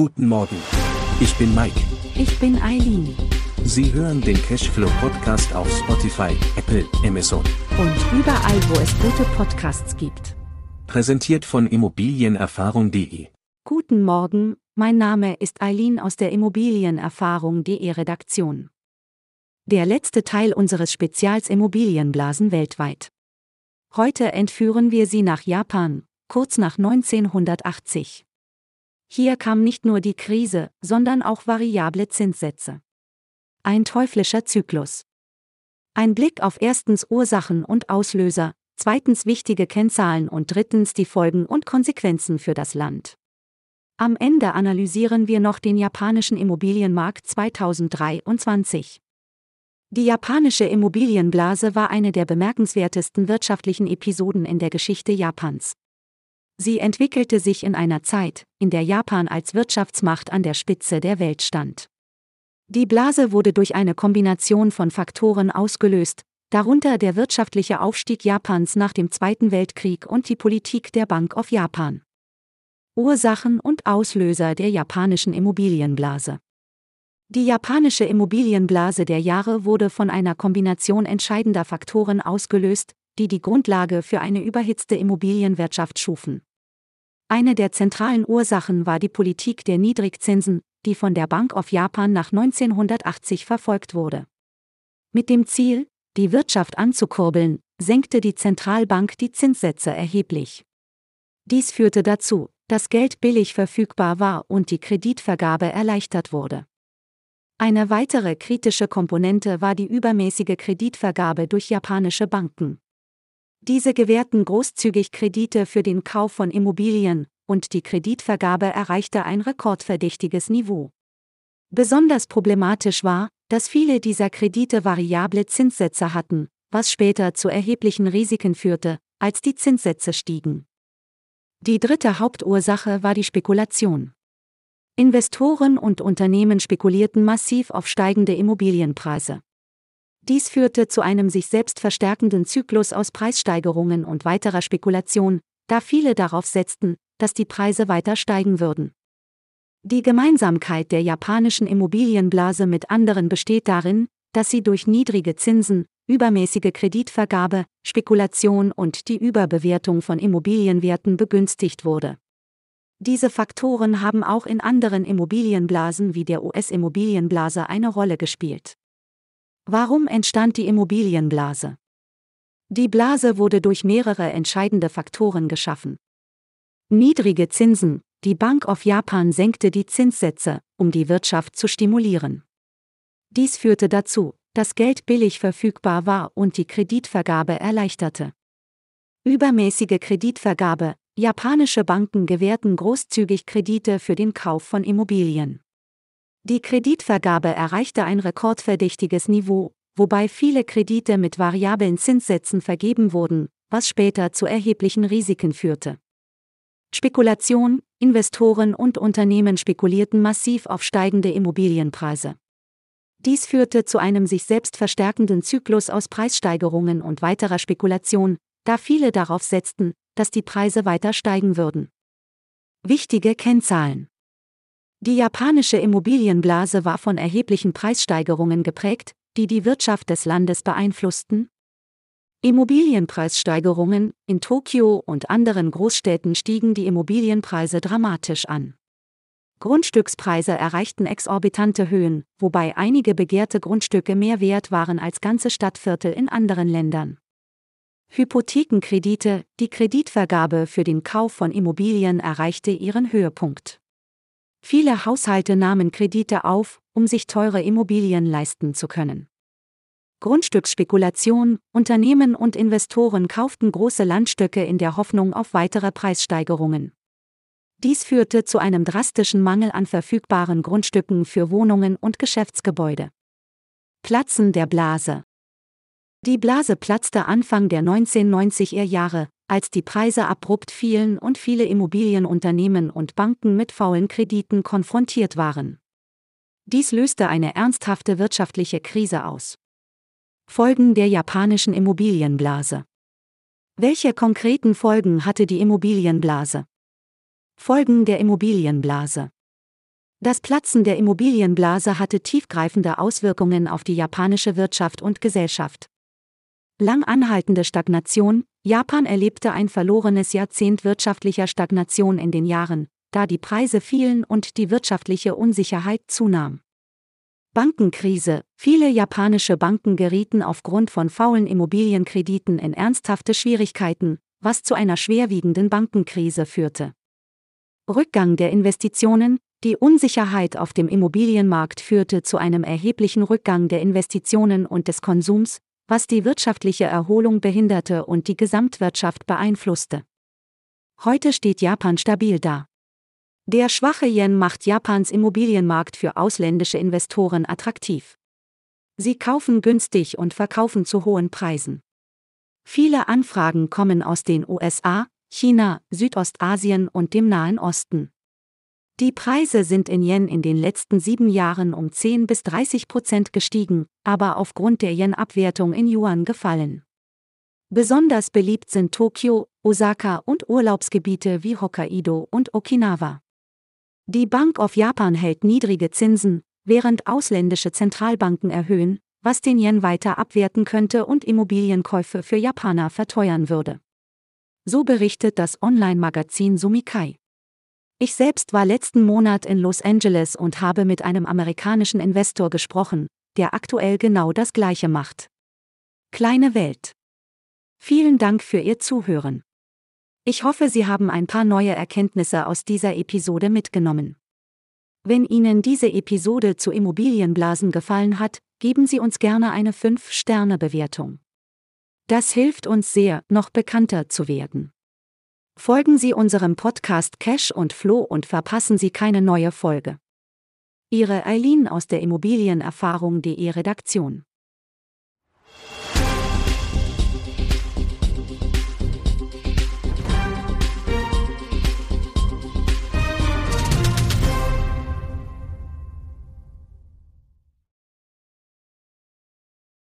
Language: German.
Guten Morgen. Ich bin Mike. Ich bin Eileen. Sie hören den Cashflow Podcast auf Spotify, Apple, Amazon. Und überall, wo es gute Podcasts gibt. Präsentiert von Immobilienerfahrung.de. Guten Morgen, mein Name ist Eileen aus der Immobilienerfahrung.de Redaktion. Der letzte Teil unseres Spezials Immobilienblasen weltweit. Heute entführen wir Sie nach Japan, kurz nach 1980. Hier kam nicht nur die Krise, sondern auch variable Zinssätze. Ein teuflischer Zyklus. Ein Blick auf erstens Ursachen und Auslöser, zweitens wichtige Kennzahlen und drittens die Folgen und Konsequenzen für das Land. Am Ende analysieren wir noch den japanischen Immobilienmarkt 2023. Die japanische Immobilienblase war eine der bemerkenswertesten wirtschaftlichen Episoden in der Geschichte Japans. Sie entwickelte sich in einer Zeit, in der Japan als Wirtschaftsmacht an der Spitze der Welt stand. Die Blase wurde durch eine Kombination von Faktoren ausgelöst, darunter der wirtschaftliche Aufstieg Japans nach dem Zweiten Weltkrieg und die Politik der Bank of Japan. Ursachen und Auslöser der japanischen Immobilienblase. Die japanische Immobilienblase der Jahre wurde von einer Kombination entscheidender Faktoren ausgelöst, die die Grundlage für eine überhitzte Immobilienwirtschaft schufen. Eine der zentralen Ursachen war die Politik der Niedrigzinsen, die von der Bank of Japan nach 1980 verfolgt wurde. Mit dem Ziel, die Wirtschaft anzukurbeln, senkte die Zentralbank die Zinssätze erheblich. Dies führte dazu, dass Geld billig verfügbar war und die Kreditvergabe erleichtert wurde. Eine weitere kritische Komponente war die übermäßige Kreditvergabe durch japanische Banken. Diese gewährten großzügig Kredite für den Kauf von Immobilien, und die Kreditvergabe erreichte ein rekordverdächtiges Niveau. Besonders problematisch war, dass viele dieser Kredite variable Zinssätze hatten, was später zu erheblichen Risiken führte, als die Zinssätze stiegen. Die dritte Hauptursache war die Spekulation. Investoren und Unternehmen spekulierten massiv auf steigende Immobilienpreise. Dies führte zu einem sich selbst verstärkenden Zyklus aus Preissteigerungen und weiterer Spekulation, da viele darauf setzten, dass die Preise weiter steigen würden. Die Gemeinsamkeit der japanischen Immobilienblase mit anderen besteht darin, dass sie durch niedrige Zinsen, übermäßige Kreditvergabe, Spekulation und die Überbewertung von Immobilienwerten begünstigt wurde. Diese Faktoren haben auch in anderen Immobilienblasen wie der US-Immobilienblase eine Rolle gespielt. Warum entstand die Immobilienblase? Die Blase wurde durch mehrere entscheidende Faktoren geschaffen. Niedrige Zinsen, die Bank of Japan senkte die Zinssätze, um die Wirtschaft zu stimulieren. Dies führte dazu, dass Geld billig verfügbar war und die Kreditvergabe erleichterte. Übermäßige Kreditvergabe, japanische Banken gewährten großzügig Kredite für den Kauf von Immobilien. Die Kreditvergabe erreichte ein rekordverdächtiges Niveau, wobei viele Kredite mit variablen Zinssätzen vergeben wurden, was später zu erheblichen Risiken führte. Spekulation, Investoren und Unternehmen spekulierten massiv auf steigende Immobilienpreise. Dies führte zu einem sich selbst verstärkenden Zyklus aus Preissteigerungen und weiterer Spekulation, da viele darauf setzten, dass die Preise weiter steigen würden. Wichtige Kennzahlen die japanische Immobilienblase war von erheblichen Preissteigerungen geprägt, die die Wirtschaft des Landes beeinflussten. Immobilienpreissteigerungen in Tokio und anderen Großstädten stiegen die Immobilienpreise dramatisch an. Grundstückspreise erreichten exorbitante Höhen, wobei einige begehrte Grundstücke mehr wert waren als ganze Stadtviertel in anderen Ländern. Hypothekenkredite, die Kreditvergabe für den Kauf von Immobilien erreichte ihren Höhepunkt. Viele Haushalte nahmen Kredite auf, um sich teure Immobilien leisten zu können. Grundstücksspekulation, Unternehmen und Investoren kauften große Landstücke in der Hoffnung auf weitere Preissteigerungen. Dies führte zu einem drastischen Mangel an verfügbaren Grundstücken für Wohnungen und Geschäftsgebäude. Platzen der Blase. Die Blase platzte Anfang der 1990er Jahre, als die Preise abrupt fielen und viele Immobilienunternehmen und Banken mit faulen Krediten konfrontiert waren. Dies löste eine ernsthafte wirtschaftliche Krise aus. Folgen der japanischen Immobilienblase. Welche konkreten Folgen hatte die Immobilienblase? Folgen der Immobilienblase. Das Platzen der Immobilienblase hatte tiefgreifende Auswirkungen auf die japanische Wirtschaft und Gesellschaft. Lang anhaltende Stagnation, Japan erlebte ein verlorenes Jahrzehnt wirtschaftlicher Stagnation in den Jahren, da die Preise fielen und die wirtschaftliche Unsicherheit zunahm. Bankenkrise. Viele japanische Banken gerieten aufgrund von faulen Immobilienkrediten in ernsthafte Schwierigkeiten, was zu einer schwerwiegenden Bankenkrise führte. Rückgang der Investitionen. Die Unsicherheit auf dem Immobilienmarkt führte zu einem erheblichen Rückgang der Investitionen und des Konsums, was die wirtschaftliche Erholung behinderte und die Gesamtwirtschaft beeinflusste. Heute steht Japan stabil da. Der schwache Yen macht Japans Immobilienmarkt für ausländische Investoren attraktiv. Sie kaufen günstig und verkaufen zu hohen Preisen. Viele Anfragen kommen aus den USA, China, Südostasien und dem Nahen Osten. Die Preise sind in Yen in den letzten sieben Jahren um 10 bis 30 Prozent gestiegen, aber aufgrund der Yen-Abwertung in Yuan gefallen. Besonders beliebt sind Tokio, Osaka und Urlaubsgebiete wie Hokkaido und Okinawa. Die Bank of Japan hält niedrige Zinsen, während ausländische Zentralbanken erhöhen, was den Yen weiter abwerten könnte und Immobilienkäufe für Japaner verteuern würde. So berichtet das Online-Magazin Sumikai. Ich selbst war letzten Monat in Los Angeles und habe mit einem amerikanischen Investor gesprochen, der aktuell genau das Gleiche macht. Kleine Welt. Vielen Dank für Ihr Zuhören. Ich hoffe, Sie haben ein paar neue Erkenntnisse aus dieser Episode mitgenommen. Wenn Ihnen diese Episode zu Immobilienblasen gefallen hat, geben Sie uns gerne eine 5-Sterne-Bewertung. Das hilft uns sehr, noch bekannter zu werden. Folgen Sie unserem Podcast Cash und Flo und verpassen Sie keine neue Folge. Ihre Eileen aus der Immobilienerfahrung.de Redaktion